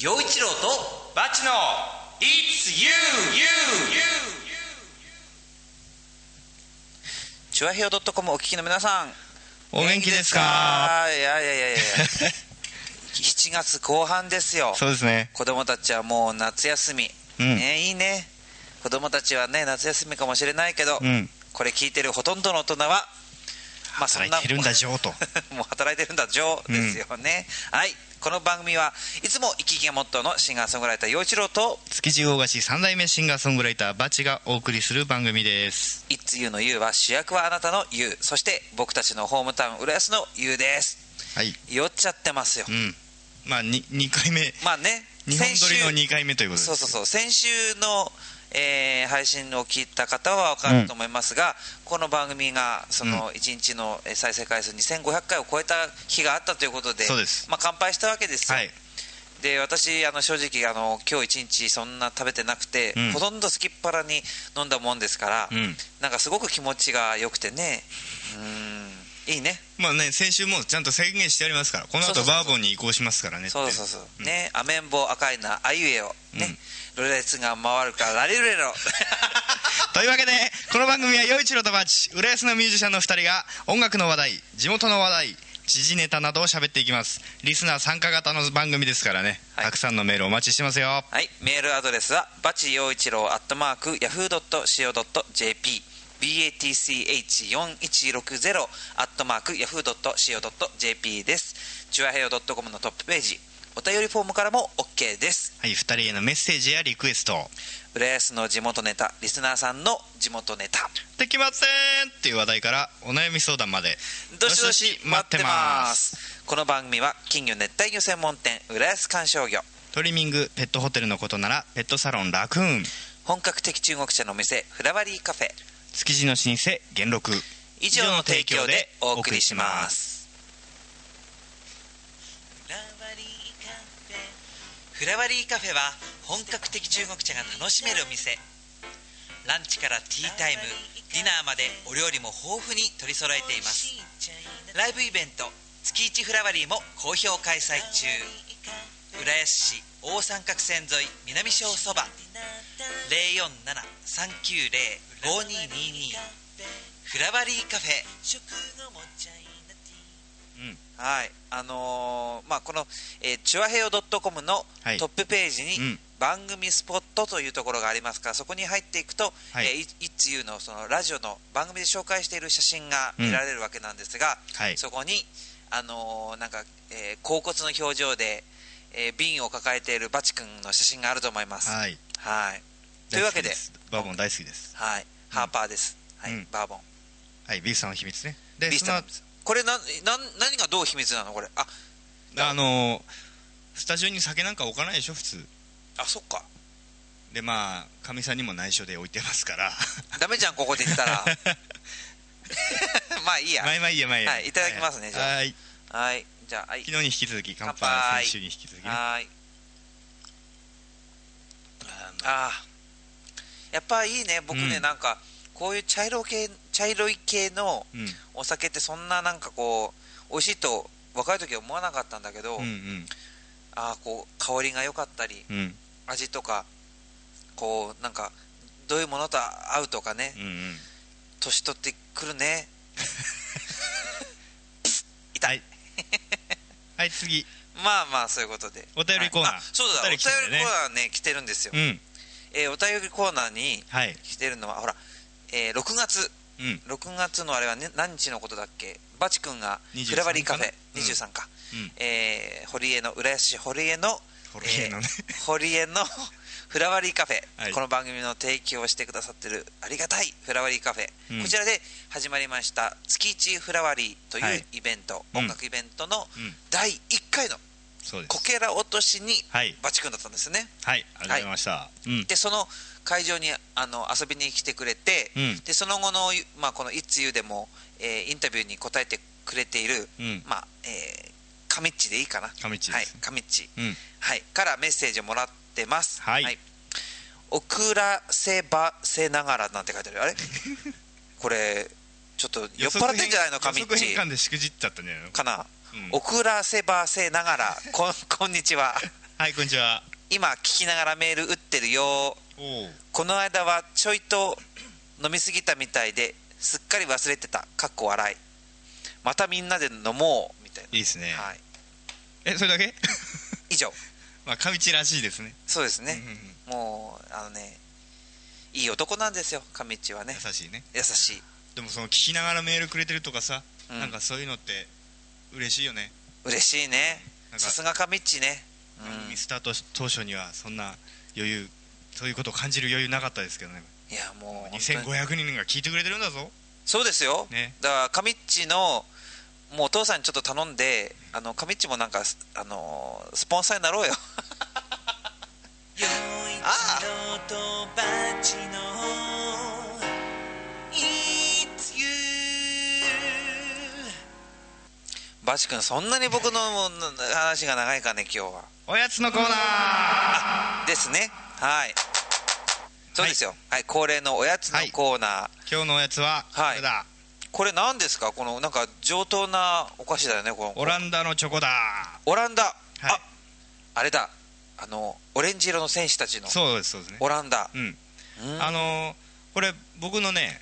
陽一郎とバチの It's you, you, you. チュアヘオ .com お聞きの皆さん。お元気ですか？いやいやいやいや。7月後半ですよ。そうですね。子供たちはもう夏休み、うん。ねいいね。子供たちはね夏休みかもしれないけど、うん。これ聞いてるほとんどの大人はまあそんな働いてるんだ、ジョーと。もう働いてるんだジョーですよね、はいこの番組はいつも生き生きがモットーのシンガーソングライター陽一郎と築地大菓子三代目シンガーソングライターバチがお送りする番組です。「It's You」の You は主役はあなたの You そして僕たちのホームタウン浦安の You ですはい。酔っちゃってますよ、うん。まあ、に2回目。まあね日本撮りの先週2回目ということです。そうそうそう先週の、えー配信を聞いた方は分かると思いますが、この番組がその1日のえー再生回数2500回を超えた日があったということでそうです。まあ、乾杯したわけですよ、はい。で私あの正直あの今日一日そんな食べてなくて、うん。ほとんどすきっ腹に飲んだもんですから、うん。なんかすごく気持ちが良くてね。うんいいね。まあね、先週もちゃんと宣言してありますから、この後バーボンに移行しますからね。そうそうそう、うん。ねアメンボ赤いなあいうえをね、うん。ロレツが回るからラリルレロというわけでこの番組は陽一郎とバチ浦安のミュージシャンの2人が音楽の話題地元の話題時事ネタなどを喋っていきます。リスナー参加型の番組ですからね、はい。たくさんのメールお待ちしてますよ。はい、メールアドレスはバチ陽一郎アットマークヤフー .co.jp batch4160 アットマークヤフー .co.jp です。チュアヘオ .com のトップページお便りフォームからも OK です。はい2人へのメッセージやリクエスト。浦安の地元ネタリスナーさんの地元ネタ。できませんっていう話題からお悩み相談まで。どしどし待ってます。この番組は金魚熱帯魚専門店浦安観賞魚。トリミングペットホテルのことならペットサロンラクーン。本格的中国茶の店フラワリーカフェ築地の老舗元禄。以上の提供でお送りします。フラワリーカフェは本格的中国茶が楽しめるお店。ランチからティータイムディナーまでお料理も豊富に取り揃えています。ライブイベント月一フラワリーも好評開催中。浦安市大三角線沿い南小そば。047-390-5222フラワリーカフェ。うん。はい。あのーまあこの、えーチュアヘオ .com のはい。トップページにうん。番組スポットというところがありますからそこに入っていくと「はい。えー、いいつゆ」のそのラジオの番組で紹介している写真が見られるわけなんですが、はい。そこにあのーなんか、えー甲骨の表情で、えー瓶を抱えているバチ君の写真があると思います。はい。はいというわけで。バーボン大好きです。はい、ハーパーです、はい。うん。バーボン。はい。ビースさんの秘密ね。でビースターこれなな何がどう秘密なの？これ。あ。あのスタジオに酒なんか置かないでしょ？普通。あそっか。でまあかみさんにも内緒で置いてますから。ダメじゃんここで言ったら。まあいいや。まあまあいいやまあいいや。はいいただきますねじゃあ。はい。はい。じゃあはい。昨日に引き続き乾杯。先週に引き続きね。はい。ああやっぱいいね。僕ね、うん。なんかこういう茶色系茶色い系のうん。お酒ってそんななんかこう美味しいと若い時は思わなかったんだけど、うんうん。ああこう香りが良かったりうん。味とかこうなんかどういうものと合うとかねうんうん。年取ってくるね。痛はい。いはい次。まあまあそういうことで。お便りコーナー。はい。あそうだお便りコーナーね来てるんですよ、うんえーお便りコーナーにはい。来てるのはほら、えー6月。うん。6月のあれは、ね、何日のことだっけ？バチ君が23フラワリーカフェ。かな23か、うん。えー堀江の浦安市堀江の堀江のね。えー堀江の フラワリーカフェ、はい。この番組の提供をしてくださってるありがたいフラワリーカフェ、うん。こちらで始まりました月一フラワリーといはい。うイベント、うん。音楽イベントのうん。第1回のそうです。こけら落としにはい。バチ君だったんですね。はいありがとうございました。うん。でその会場にあの遊びに来てくれて、うん。でその後の、まあ、この「いつゆ」でも、えーインタビューに答えてくれている、うん。まあえー、カミッチでいいかな。上地です。はいカミッチ、うん。はい、からメッセージをもらってます。はい。遅らせばせながらなんて書いてあるあれ？これちょっと酔っ払ってんじゃないの？カミ予測ッチ変換でしくじっちゃったんじゃないの？かな、うん遅らせばせながら こんこんにちは。はいこんにちは。今聞きながらメール打ってるよ。この間はちょいと飲みすぎたみたいですっかり忘れてた。かっこ笑い。またみんなで飲もうみたいいいですね、な、はい、えそれだけ？以上。まあ上地らしいですね。そうですね。うん、うんうん。もうあのねいい男なんですよ上地はね。優しいね。優しい。でもその聞きながらメールくれてるとかさ、うん。なんかそういうのって嬉しいよね、嬉しいね。さすが上地ね。番組スタート当初にはそんな余裕そういうことを感じる余裕なかったですけどね。いやもう本当に。2500人が聞いてくれてるんだぞ。そうですよ、ね。だから上地のもうお父さんにちょっと頼んであの上地もなんかあのスポンサーになろうよ。ああバチ君そんなに僕の話が長いかね今日は。おやつのコーナー。ですね。はい。そうですよ。はい、恒例のおやつのコーナー、今日のおやつはこはい。れだ、これ何ですか？このなんか上等なお菓子だよねこの。オランダのチョコだ。オランダ、はい。ああれだ。あのオレンジ色の戦士たちの。そうですそうですね。オランダ。うん。うん。あのーこれ僕のね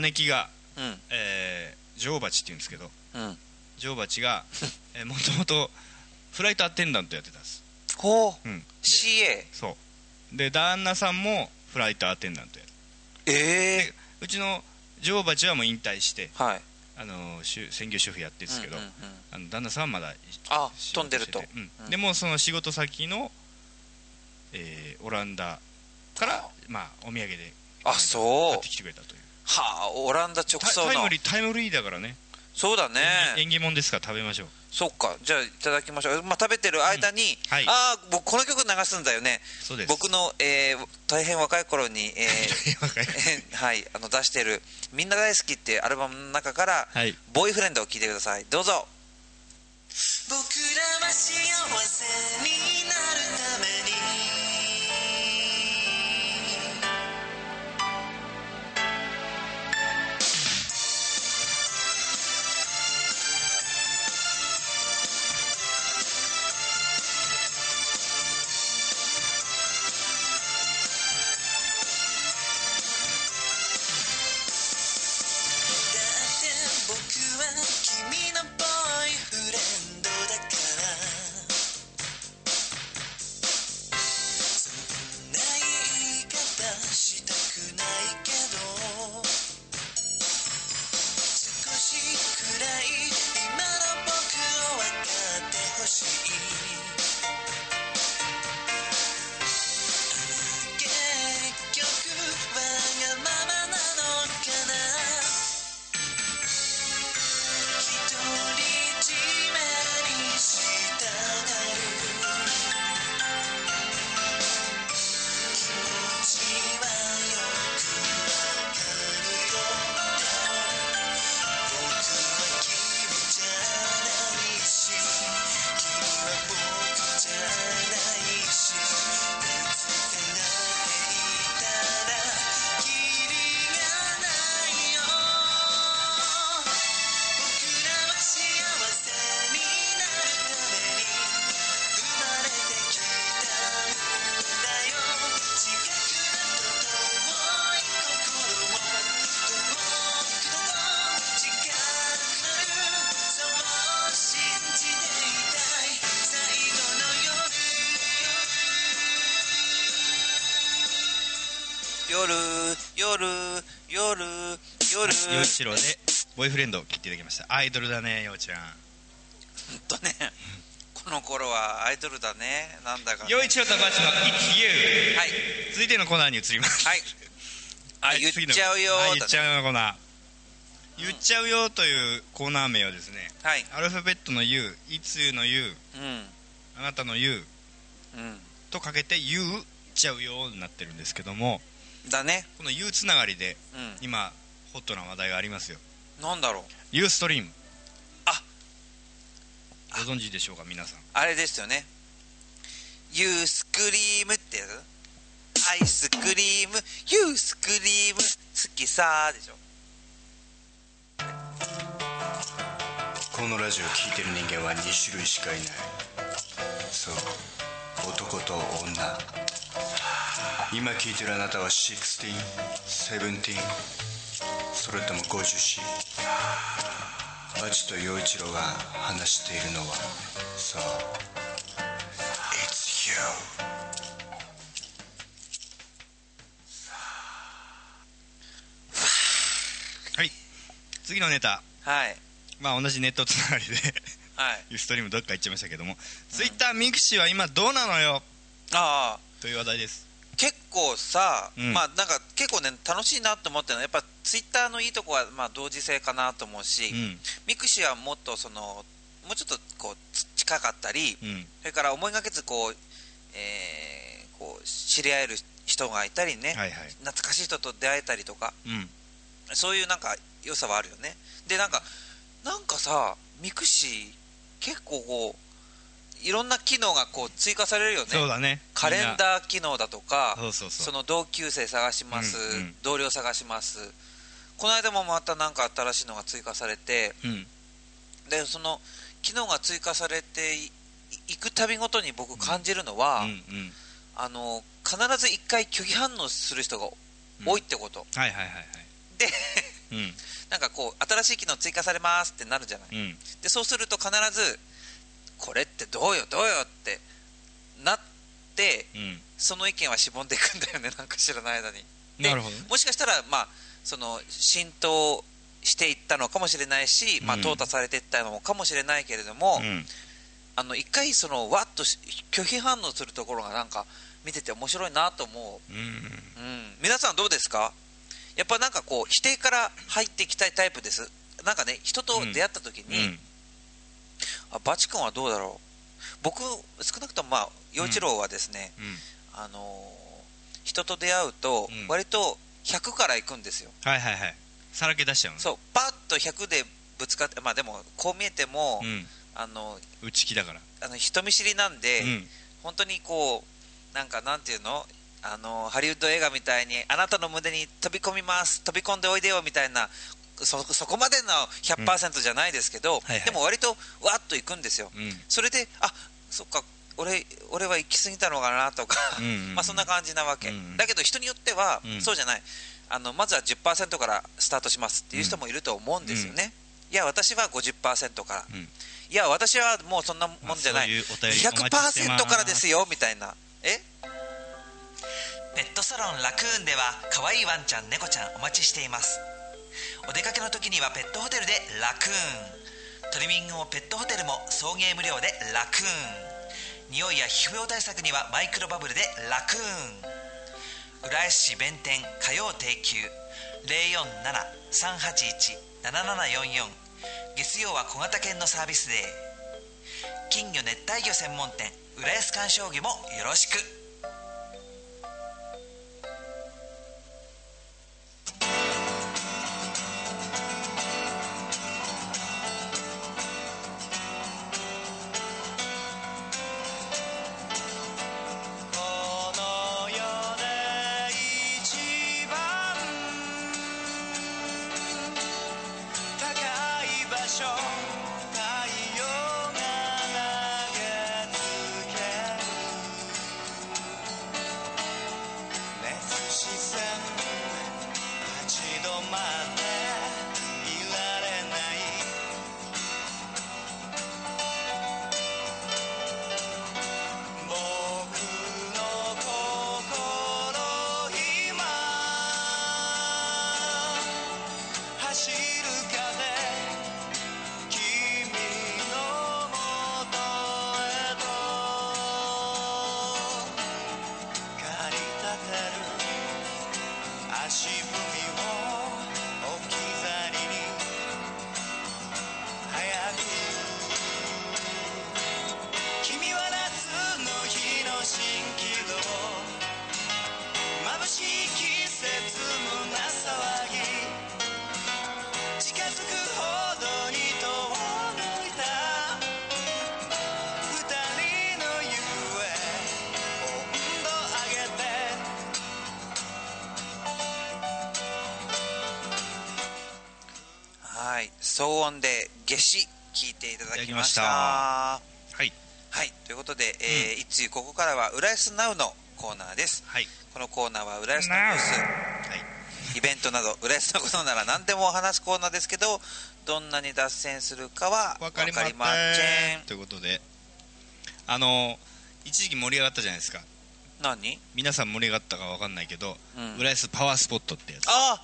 姉貴が、うん。えー、女王蜂っていうんですけどうん女王蜂がもともとフライトアテンダントやってたんです。ほう。うん。CA そう。で旦那さんもフライトアテンダントやる。ええうちの女王蜂はもう引退してはい。あの専業主婦やってるんですけど、うんうんうんあの旦那さんはまだあ飛んでると。うん。うん。でもその仕事先の、えーオランダからまあお土産であそう。買ってきてくれたという。はあオランダ直タ送の。タイムリータイムリーだからねそうだね。縁起物ですか？ら食べましょう。そっか。じゃあいただきましょう、まあ、食べてる間に、うん。はい。ああ僕この曲流すんだよね。そうです。僕の、えー大変若い頃に、えーはい、あの出してる「みんな大好き」っていうアルバムの中から「はい。ボーイフレンド」を聴いてください。どうぞ。僕らは幸せになるため夜陽一郎でボーイフレンドを切っていただきました。アイドルだね陽ちゃん。ほんとね。この頃はアイドルだね。なんだかね。陽一郎とバチの It's You はい。続いてのコーナーに移ります。はい。あはい言っちゃうよはい言っちゃうよコーナー。言っちゃうよというコーナー名はですねはい。アルファベットの U いつゆの U うん。あなたの U うん。とかけて言っちゃうよになってるんですけどもだね。この U つながりでうん。今ホットな話題がありますよ。なんだろう。ユーストリーム。あ。ご存知でしょうか皆さん。あれですよね。ユースクリームってやつ？アイスクリーム？ユースクリーム好きさーでしょ。このラジオを聴いてる人間は2種類しかいない。そう。男と女。今聞いてるあなたは 16?17? それとも 50C? バチと陽一郎が話しているのは。そう。It's you はい。次のネタ。はい。まあ同じネットつながりで。はい。Ustream どっか行っちゃいましたけども、ツイッター mixi は今どうなのよ？ああ。という話題です結構さ、うん。まあなんか結構ね楽しいなと思ってるのはやっぱツイッターのいいとこはまあ同時性かなと思うし、うん。 mixi はもっとそのもうちょっとこうつ近かったり、うん。それから思いがけずこう、えーこう知り合える人がいたりね、はいはい。懐かしい人と出会えたりとかうん。そういうなんか良さはあるよね。でなんかなんかさ mixi 結構こういろんな機能がこう追加されるよね。そうだねカレンダー機能だとかその同級生探します、うんうん。同僚探します。この間もまたなんか新しいのが追加されてうん。でその機能が追加されていくたびごとに僕感じるのは、うんうん。あの必ず1回拒否反応する人が多いってこと、はいはいはいはい。でうん。なんかこう新しい機能追加されますってなるじゃない。うん。でそうすると必ずこれってどうよどうよってなってうん。その意見はしぼんでいくんだよね なんか知らない間に。でなるほどね。もしかしたらまあその浸透していったのかもしれないし、まあ、うん淘汰されていったのかもしれないけれども、うん。あの一回そのわっとし拒否反応するところがなんか見てて面白いなと思う。ん。う、うん、皆さんどうですか？やっぱなんかこう否定から入っていきたいタイプです。なんかね人と出会った時に、うん。あバチ君はどうだろう？僕少なくともまあ陽一郎はですね、うん。あのー人と出会うとうん。割と100から行くんですよ、はいはいはい。さらけ出しちゃうの？そう。パッと100でぶつかってまあでもこう見えても、うん。あの内気だから。あの人見知りなんで、うん。本当にこうなんかなんていうの？あのハリウッド映画みたいにあなたの胸に飛び込みます飛び込んでおいでよみたいなそそこまでの100%じゃないですけど、はいはい。でも割とわっと行くんですよ、うん。それであそっか俺俺は行き過ぎたのかなとか、うんうんうん。まあそんな感じなわけ、うんだけど人によっては、うん。そうじゃない。あのまずは10%からスタートしますっていう人もいると思うんですよね、いや私は50%から、うん。いや私はもうそんなもんじゃない,、まあそういうお便りお待ちしてます。100%からですよみたいな。え？ペットサロンラクーンでは可愛いワンちゃん猫ちゃんお待ちしていますお出かけの時にはペットホテルでラクーン。トリミングもペットホテルも送迎無料でラクーン。匂いや皮膚病対策にはマイクロバブルでラクーン。浦安市弁天火曜定休。047-381-7744月曜は小型犬のサービスデー。金魚熱帯魚専門店。浦安観賞魚もよろしく。騒音で夏至聞いていただきました。はい。はい。ということで、えーいつゆここからは浦安ナウのコーナーです。はい。このコーナーは浦安のニュース。イベントなど浦安のことなら何でも話すコーナーですけどどんなに脱線するかはわかりません。ということで。あの一時期盛り上がったじゃないですか。何？皆さん盛り上がったかわかんないけど、うん。浦安パワースポットってやつ。あ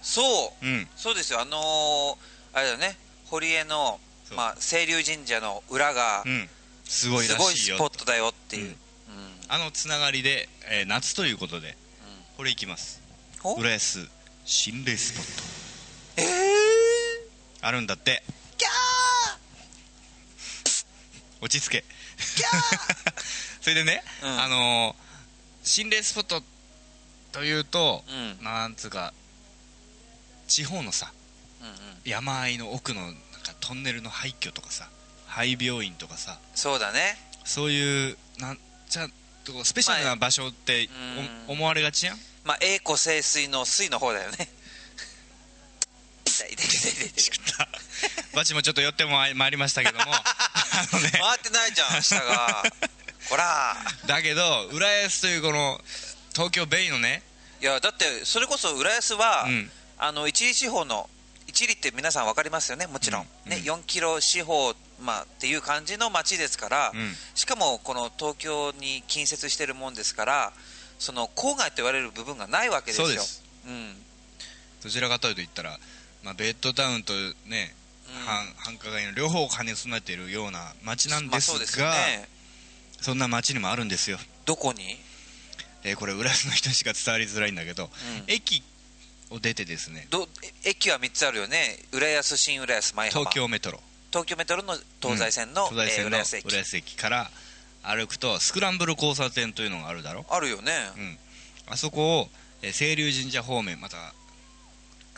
そう。うん。そうですよ。あのーあれだよね。堀江の、まあ、清流神社の裏がうん。すごいすごいスポットだよっていう、あのつながりで、えー夏ということで、これいきます。お？浦安心霊スポット。えー、あるんだって。キャ落ち着け。ーキャー！それでね、うん。あのー心霊スポットというと、うん。なんつうか地方のさ山あいの奥のなんかトンネルの廃墟とかさ廃病院とかさそうだね。そういうなんちゃスペシャルな場所ってうん。お思われがちやん？まあ栄枯盛衰の水の方だよね。バチもちょっと寄ってもまいりましたけども。あのね回ってないじゃん下が。ほら。だけど浦安というこの東京ベイのね。いやだってそれこそ浦安は、うん。あの一里四方の一里って皆さん分かりますよね？もちろん、ねうん。うん。4キロ四方、まあ、っていう感じの町ですから、うん。しかもこの東京に近接してるもんですからその郊外と言われる部分がないわけですよ。そうです。うん。どちらかというと言ったら、まあ、ベッドタウンとね、うん。繁繁華街の両方を兼ね備えているような街なんですが、まあそね。そんな街にもあるんですよ、どこに、えーこれ浦安の人にしか伝わりづらいんだけど、うん。駅を出てですね。どえ駅は3つあるよね。浦安新浦安前浜。東京メトロ。東京メトロの東西線の、えー東西線の浦安駅。浦安駅から歩くとスクランブル交差点というのがあるだろ、あるよね、うん、あそこを、えー清流神社方面また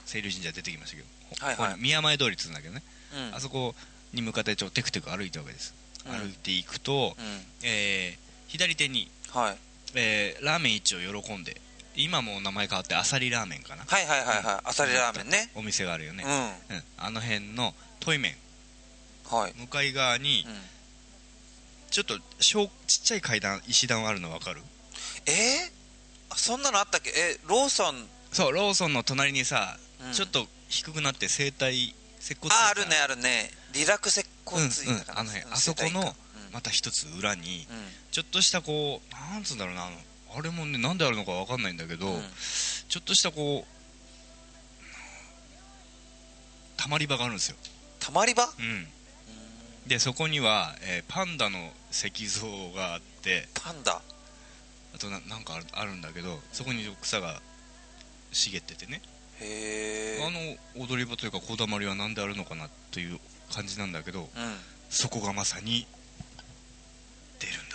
清流神社出てきましたけど、ほはいはい。宮前通りっつうんだけどね、うん。あそこに向かってちょっとテクテク歩いたわけです、うん。歩いていくと、うん。えー左手に、はい、えーラーメン一を喜んで今もう名前変わってあさりラーメンかな？はいはいはいはい。あさりラーメンね。お店があるよね、うん。うん。あの辺のトイメンはい、向かい側にうん。ちょっと小ちっちゃい階段石段あるの分かる？えー？あそんなのあったっけ？えローソン。そうローソンの隣にさ、うん。ちょっと低くなって整体接骨院ああるねあるね。リラク接骨院だから、うんうんあの辺うん。あそこのまた一つ裏にちょっとしたこうなんつうんだろうなあのあれもねなんであるのか分かんないんだけど、うん。ちょっとしたこうたまり場があるんですよ、たまり場？うん、でそこには、えーパンダの石像があってパンダ？あとななんかあるあるんだけどそこに草が茂っててね。へえあの踊り場というかこだまりは何であるのかなという感じなんだけどうん。そこがまさに出るん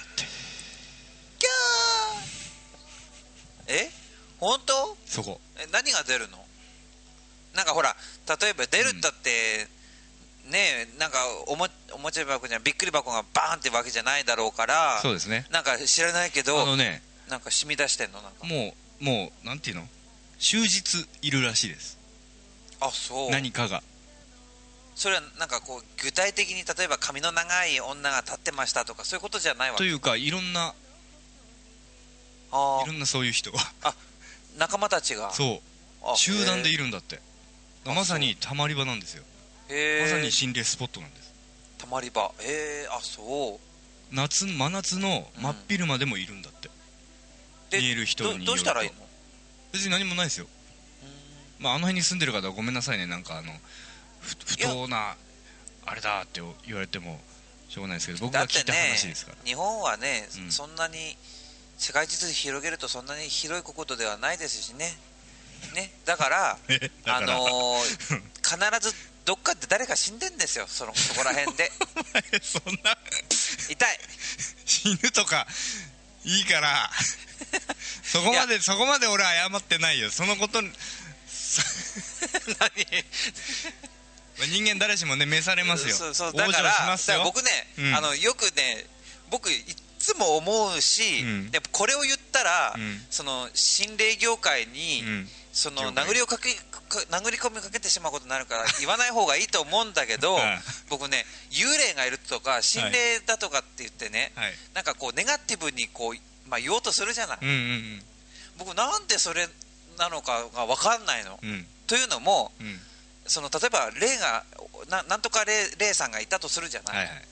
え？本当？そこ。え何が出るの？なんかほら例えば出るったって、ねえなんかおもおもちゃ箱じゃびっくり箱がバーンってわけじゃないだろうからそうですね。なんか知らないけどあのね。なんか染み出してんの？なんか。もうもうなんていうの？終日いるらしいです。あそう。何かが。それはなんかこう具体的に例えば髪の長い女が立ってましたとかそういうことじゃないわけ？というかいろんなあいろんなそういう人が。あ仲間たちが。そう。あ集団でいるるんだって。あまさにたまり場なんですよ。まさに心霊スポットなんです。たまり場。へえあそう。夏真夏の真っ昼間でもいるんだって、で見える人にどどうしたらいいの？別に何もないですよ、まあ、あの辺に住んでる方はごめんなさいね。なんかあのふ不当なあれだって言われてもしょうがないですけど僕が聞いた話ですから、日本はね、うん。そんなに世界地図広げるとそんなに広いことではないですしね。ね。だから あのー必ずどっかで誰か死んでんですよ。そのそこら辺で。そんな。痛い。死ぬとかいいから。そこまでそこまで俺は謝ってないよ。そのことに何？人間誰しもね召されますよ。そうそうだから僕ね、うん。あのよくね僕つも思うし、うん。でこれを言ったら、うん。その心霊業界に、うん。その殴りをかけ殴り込みかけてしまうことになるから 言わない方がいいと思うんだけどはい僕ね幽霊がいるとか心霊だとかって言ってね、はい。なんかこうネガティブにこう、まあ、言おうとするじゃない、うんうん僕なんでそれなのかが分かんないの、うんうん。というのもうん。その例えば霊がななんとか霊霊さんがいたとするじゃない、はいはい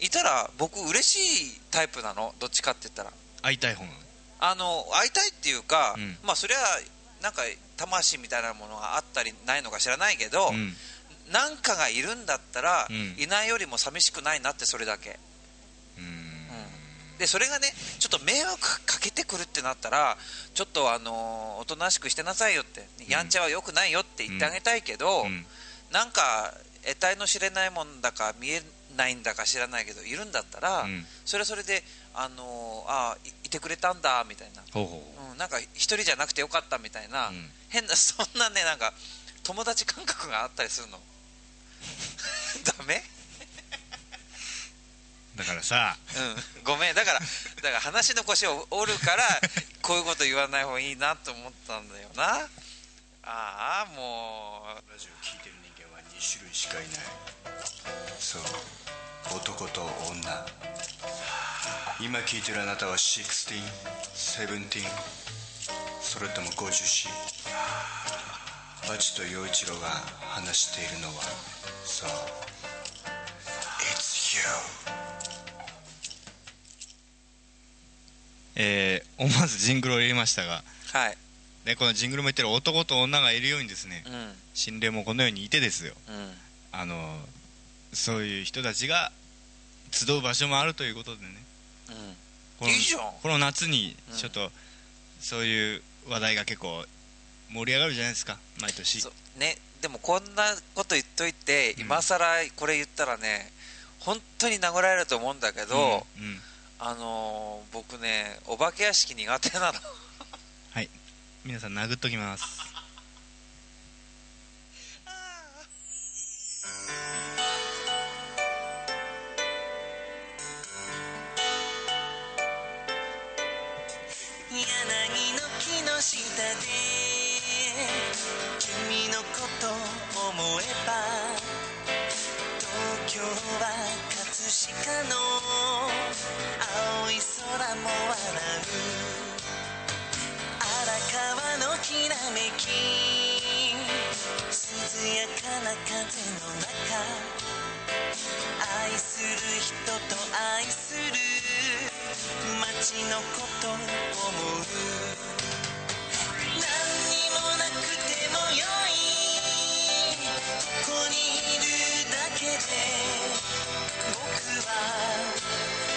いたら僕嬉しいタイプなの？どっちかって言ったら。会いたい方なの？あの会いたいっていうか、うん。まあそれはなんか魂みたいなものがあったりないのか知らないけど、うん。なんかがいるんだったら、うん。いないよりも寂しくないなってそれだけ、うん。でそれがねちょっと迷惑かけてくるってなったらちょっとあのーおとなしくしてなさいよって、やんちゃはよくないよって言ってあげたいけど、うん。なんか得体の知れないもんだか見えないんだか知らないけどいるんだったら、うん。それはそれで、あのーああいいてくれたんだみたいな、ほうほう。ん、なんか一人じゃなくてよかったみたいな、うん。変な そんなねなんか友達感覚があったりするの。ダメ？うだからさ。うん。ごめん。だからだから話の腰を折るから こういうこと言わない方がいいなと思ったんだよな。ああもう。ラジオ聞いてる2種類しかいない。そう。男と女。今聞いてるあなたは1617それとも 50C バチと陽一郎が話しているのは。そう。It's you えー思わずジングルを入れましたが。はい。でこのジングルも言ってる男と女がいるようにですねうん。心霊もこのようにいてですよ。うん。あのそういう人たちが集う場所もあるということでね。このいいこの夏にちょっとそういう話題が結構盛り上がるじゃないですか。毎年。ねでもこんなこと言っといて、うん。今さらこれ言ったらね本当に殴られると思うんだけど、うん。うん。あのー僕ねお化け屋敷苦手なの。はい皆さん殴っときます。柳の木の下で君のこと思えば東京は葛飾の青い空も笑きらめき涼やかな風の中愛する人と愛する街のことを思う。何にもなくてもよい。ここにいるだけで僕は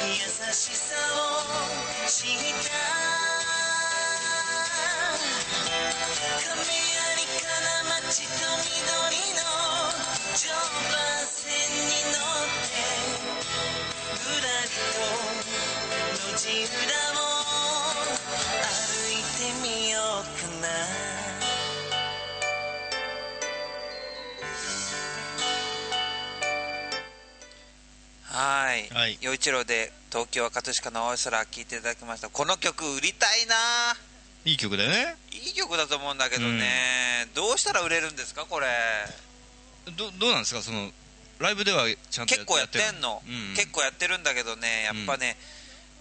優しさを知ったはい。はい。陽一郎で「東京は葛飾の青い空」聴いていただきました。この曲売りたいな。いい曲だよね。いい曲だと思うんだけどね、どうしたら売れるんですかこれどどうなんですか？そのライブではちゃんと結構やってんの、うんうん。結構やってるんだけどねやっぱね、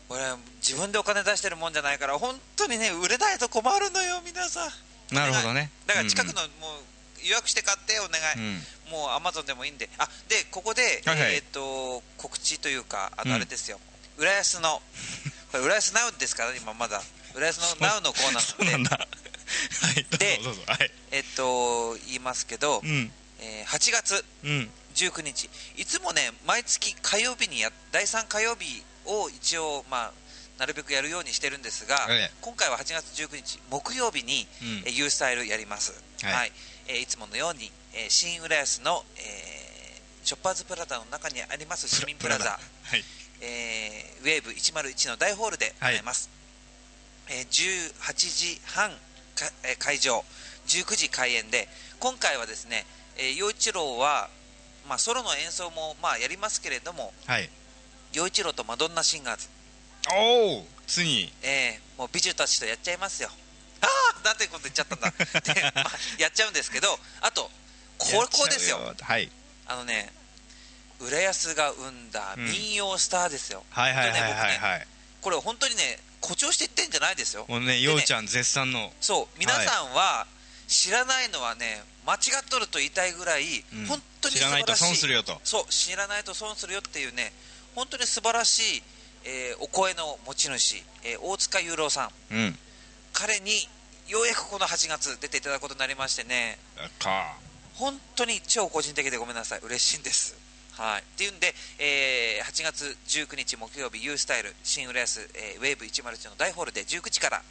俺自分でお金出してるもんじゃないから本当にね売れないと困るのよ皆さん。なるほどね。だから近くのもう予約して買ってお願い、うん。うんもうアマゾンでもいいんで。あでここで、はいはい。えっ、と告知というかあうん。のあれですよ、浦安のこれ浦安ナウですから今まだ。浦安のナウのコーナーで。だ。はいではい。えっと言いますけど、うんえー8月うん。19日。いつもね毎月火曜日にや第3火曜日を一応まあなるべくやるようにしてるんですが、ええ。今回は8月19日木曜日に、うん。えー、ユースタイルやります、はい。い。えーいつものように、えー新浦安の、えーショッパーズプラザの中にあります市民プラザ。はい。えーウェーブ101の大ホールではい。行います、えー18時半か、えー会場。19時開演で今回はですねえー陽、一郎は、まあ、ソロの演奏も、まあ、やりますけれどもはい。陽一郎とマドンナシンガーズ、おおついにえーもう美女たちとやっちゃいますよ。ああなんてこと言っちゃったんだ。で、まあ、やっちゃうんですけどあとここですよ。はい。あのね浦安が生んだ民謡スターですよ、はいはいはいはい本当ね僕ねはいこれ本当にね誇張して言ってんじゃないですよ。もうねようちゃん絶賛の。そう皆さんは知らないのはね間違っとると言いたいぐらい、うん。本当に知らないと損するよと。そう知らないと損するよっていうね本当に素晴らしい、えーお声の持ち主、えー大塚雄郎さん。うん。彼にようやくこの8月出ていただくことになりましてね。か本当に超個人的でごめんなさい。嬉しいんです。はい。っていうんで、えー8月19日木曜日 U スタイル新浦安、えーウェーブ101の大ホールで19時から、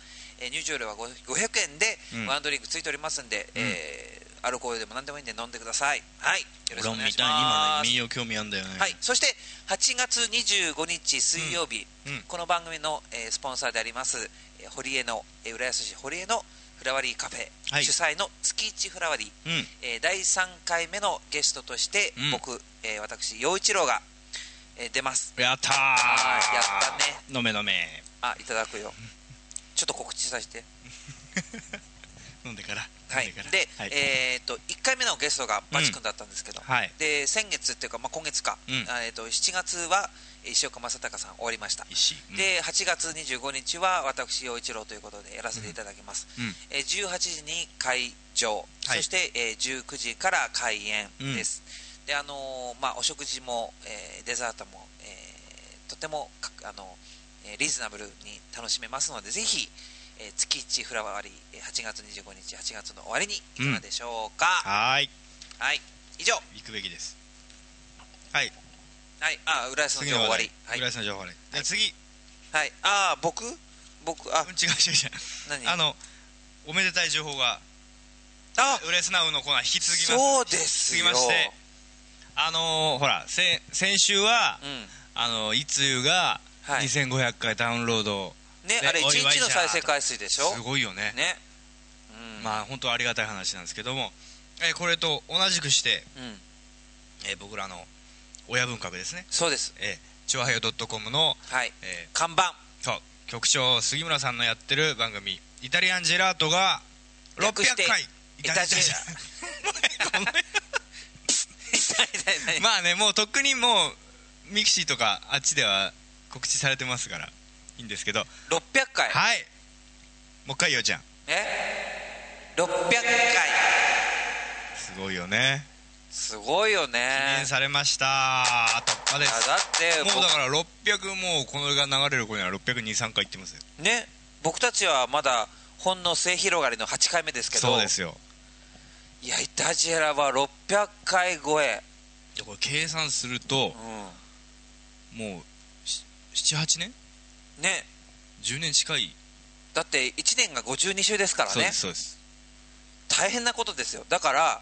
えー入場料は5 500円でうん。ワンドリンクついておりますんで、えーアルコールでも何でもいいんで飲んでください。はい。よろしくお願いします。の民謡興味あんだよね。はい、そして8月25日水曜日、うん。うん。この番組の、えースポンサーであります、えー堀江の、えー浦安市堀江のフラワリーカフェ、はい。主催の月一フラワリー、うん。えー第3回目のゲストとして、うん。僕、えー私陽一郎が、えー出ます。やったやったね。飲め飲め。あいただくよちょっと告知させて。飲んでから。はい。飲んでから。で、はい。えー、と1回目のゲストがバチ君だったんですけど、はい。で先月っていうか、まあ、今月か、うん。あえー、と7月は石岡正隆さん終わりました。石。うん。で8月25日は私陽一郎ということでやらせていただきます、うん。えー18時に会場、はい。そして、えー19時から開演です、であのーまあ、お食事も、えーデザートも、えーとてもかあの、えーリーズナブルに楽しめますのでぜひ、えー月1フラワーリーえー8月25日8月の終わりにいかがでしょうか、はーい。はい。以上。行くべきです。はい。はい。あ浦安の情報終わり。はい。浦、安の情報ねじゃあ次。はい、ああ僕？僕あ。違う違う違う。何？あのおめでたい情報があ。浦安ナウのコーナー引き続きます。そうですよ。続きましてあのーほらせ先週はうん。あのいつゆがはい。2500回ダウンロード。ねねあれ1お祝いじゃ日の再生回数でしょ？すごいよね。ね。うん。まあ本当ありがたい話なんですけども。えーこれと同じくしてうん。えー僕らの親分格ですね。そうです。えーチョアヘヨ .com のはい。えー看板。そう。局長杉村さんのやってる番組「イタリアンジェラート」が略して600回。イタジェラ痛い痛い痛いまあねもうとっくにもうmixi とかあっちでは告知されてますからいいんですけど。600回。はい。もう一回ようちゃん。え？600回。すごいよね。すごいよ記ね念されました。突破です。だってもうだから600もうこれが流れる頃には623回いってますよ。僕ね？僕たちはまだほんの末広がりの8回目ですけど。そうですよ。いやイタジェラは600回超え。でこれ計算するとうもう78年？んね。10年近い。だって1年が52週ですからそうでねすそうです。大変なことですよ。だから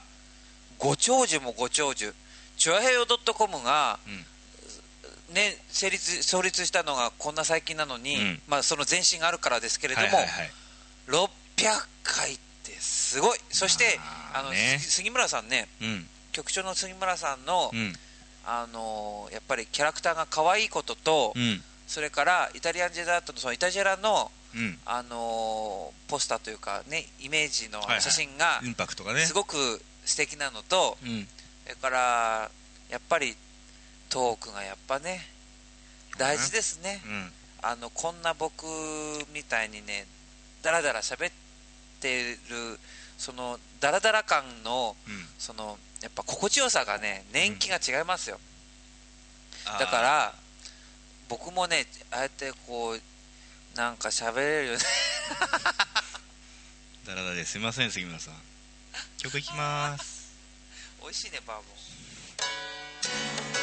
ご長寿もご長寿。チュアヘヨ .com が、ね成立創立したのがこんな最近なのに、うん。まあ、その前身があるからですけれども、はいはいはい。600回ってすごい。そしてああねす杉村さんねうん。局長の杉村さんの、うんあのやっぱりキャラクターが可愛いことと、うん。それからイタリアンジェラートのそのイタジェラの、うん。あのポスターというかねイメージの写真がインパクトがね。すごく素敵なのと、うん。それからやっぱりトークがやっぱね大事ですね、うん。あのこんな僕みたいにねダラダラ喋ってるそのダラダラ感のうん。そのやっぱ心地よさがね年季が違いますよ、あー。だから僕もねああやってこうなんか喋れるよね。だらだらです。いません杉村さん。曲いきます。美味しいねバーボン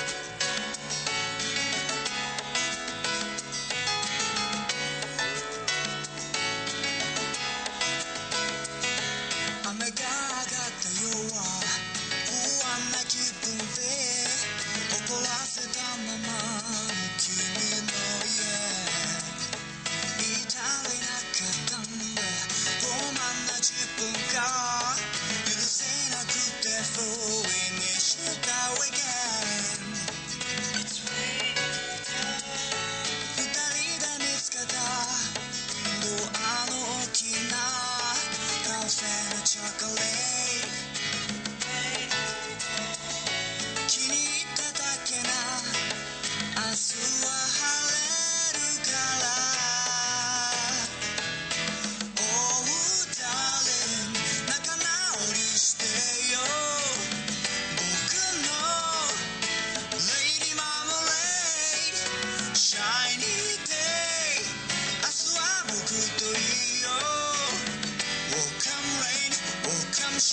陽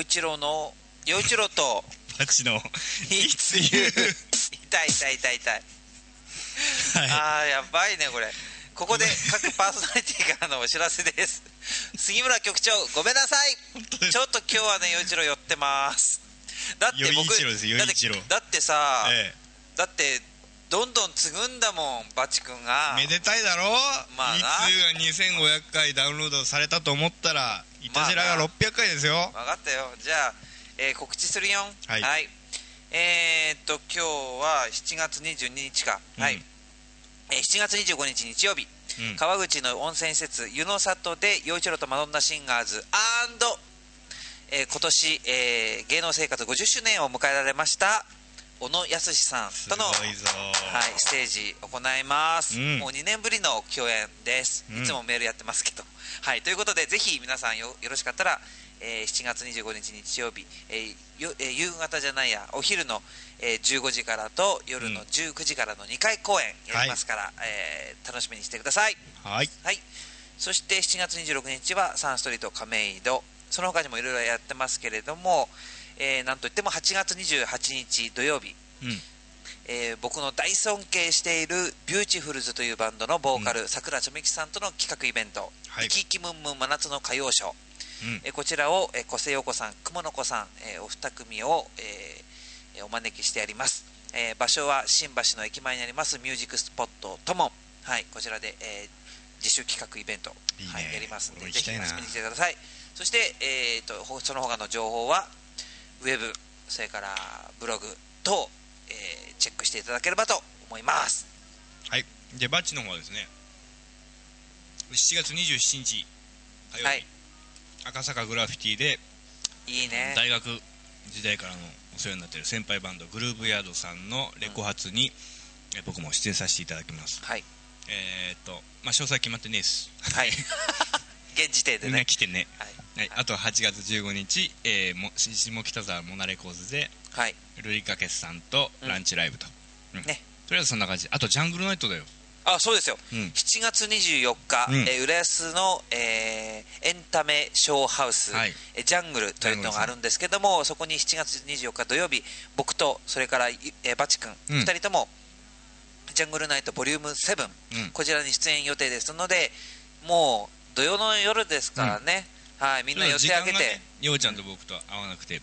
一郎の陽一郎とタクシーのいつ言う？痛い痛い痛い痛い。はい。あーやばいねこれ。ここで各パーソナリティからのお知らせです。杉村局長ごめんなさい。ちょっと今日はね陽一郎寄ってますだって僕だってだってさ、えだってどんどん継ぐんだもんバチ君が。えめでたいだろ？まあな。いつが2500回ダウンロードされたと思ったらいたじらが600回ですよ。分かったよ。じゃあ、えー告知するよ。はい。えー、っと今日は7月22日か、はい。うんえー7月25日日曜日、うん。川口の温泉施設湯の里で陽一郎とマドンナシンガーズえー今年、えー芸能生活50周年を迎えられました小野康さんすとのはい、ステージ行います、うん。もう2年ぶりの共演です、うん。いつもメールやってますけど。はいということでぜひ皆さんよよろしかったら、えー7月25日日曜日、えーよえー夕方じゃないやお昼の、えー15時からと夜のうん。19時からの2回公演やりますから、えー楽しみにしてください。はい。はい。そして7月26日はサンストリート亀戸その他にもいろいろやってますけれども、えーなんといっても8月28日土曜日うん。えー僕の大尊敬しているビューティフルズというバンドのボーカルさくらちょめきさんとの企画イベント「はい。いきいきむんむん真夏の歌謡ショー」うん。えーこちらを、えー、小瀬陽子さん雲の子さん、えーお二組を、えお招きしてあります、えー場所は新橋の駅前にありますミュージックスポットとも。はいこちらで、えー自主企画イベント。いいね。はい、やりますのでぜひ遊びに来てくださいそして、えー、とほその他の情報はウェブそれからブログ等、えーチェックしていただければと思います。はい。でバッチの方はですね7月27日火曜日、はい。赤坂グラフィティでいいね。大学時代からのお世話になっている先輩バンドグルーブヤードさんのレコ発に、え僕も出演させていただきます。はい。えー、っとまあ詳細決まってねえです。はい。現時点でみんなね来てね、はいはい、あと8月15日、えー、も下北沢モナレコーズではい。ルリカケスさんとランチライブと、うん。ね。とりあえずそんな感じ。あとジャングルナイトだよ。あそうですよ、うん。7月24日、うん。えー浦安の、えーエンタメショーハウス、はい。えージャングルというのがあるんですけどもそこに7月24日土曜日僕とそれから、いえーバチ君、うん。2人ともジャングルナイトボリューム7、うん。こちらに出演予定ですのでもう土曜の夜ですからね、はい、みんな予定あげて、ねようちゃんと僕と合わなくて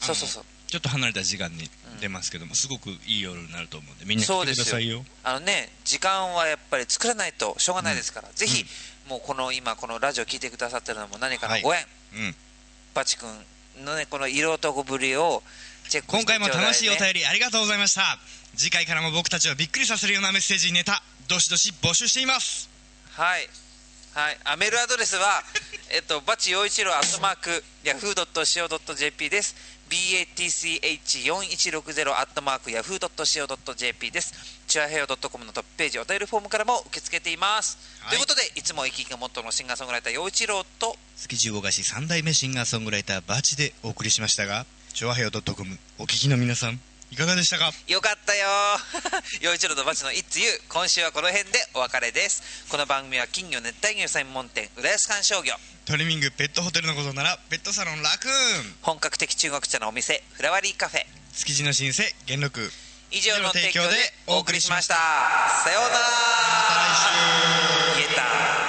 そうそうそう。ちょっと離れた時間に出ますけども、すごくいい夜になると思うんでみんな来てくださいよ。あのね時間はやっぱり作らないとしょうがないですから、ぜひ、もうこの今このラジオ聞いてくださってるのも何かのご縁、うん、バチ君のねこの色男ぶりをチェックして今回も楽しいおり便りありがとうございました。次回からも僕たちをびっくりさせるようなメッセージネタどしどし募集しています。はいはい。あメールアドレスは えっとバチ陽一郎アットマークヤフー .co.jp です。BATCH4160 アットマークヤフー .co.jp です。チュアヘオ .com のトップページお便りフォームからも受け付けています、はい。ということでいつも生き生きがモットーのシンガーソングライター陽一郎と築地魚菓子三代目シンガーソングライターバチでお送りしましたがチョアヘオ .com お聞きの皆さんいかがでしたか？よかったよ。陽一郎とバチの「It's You」今週はこの辺でお別れです。この番組は金魚熱帯魚専門店浦安観賞魚。トリミングペットホテルのことならペットサロンラクーン。本格的中国茶のお店フラワリーカフェ。築地の新生元禄。以上の提供でお送りしました。さようなら。また来週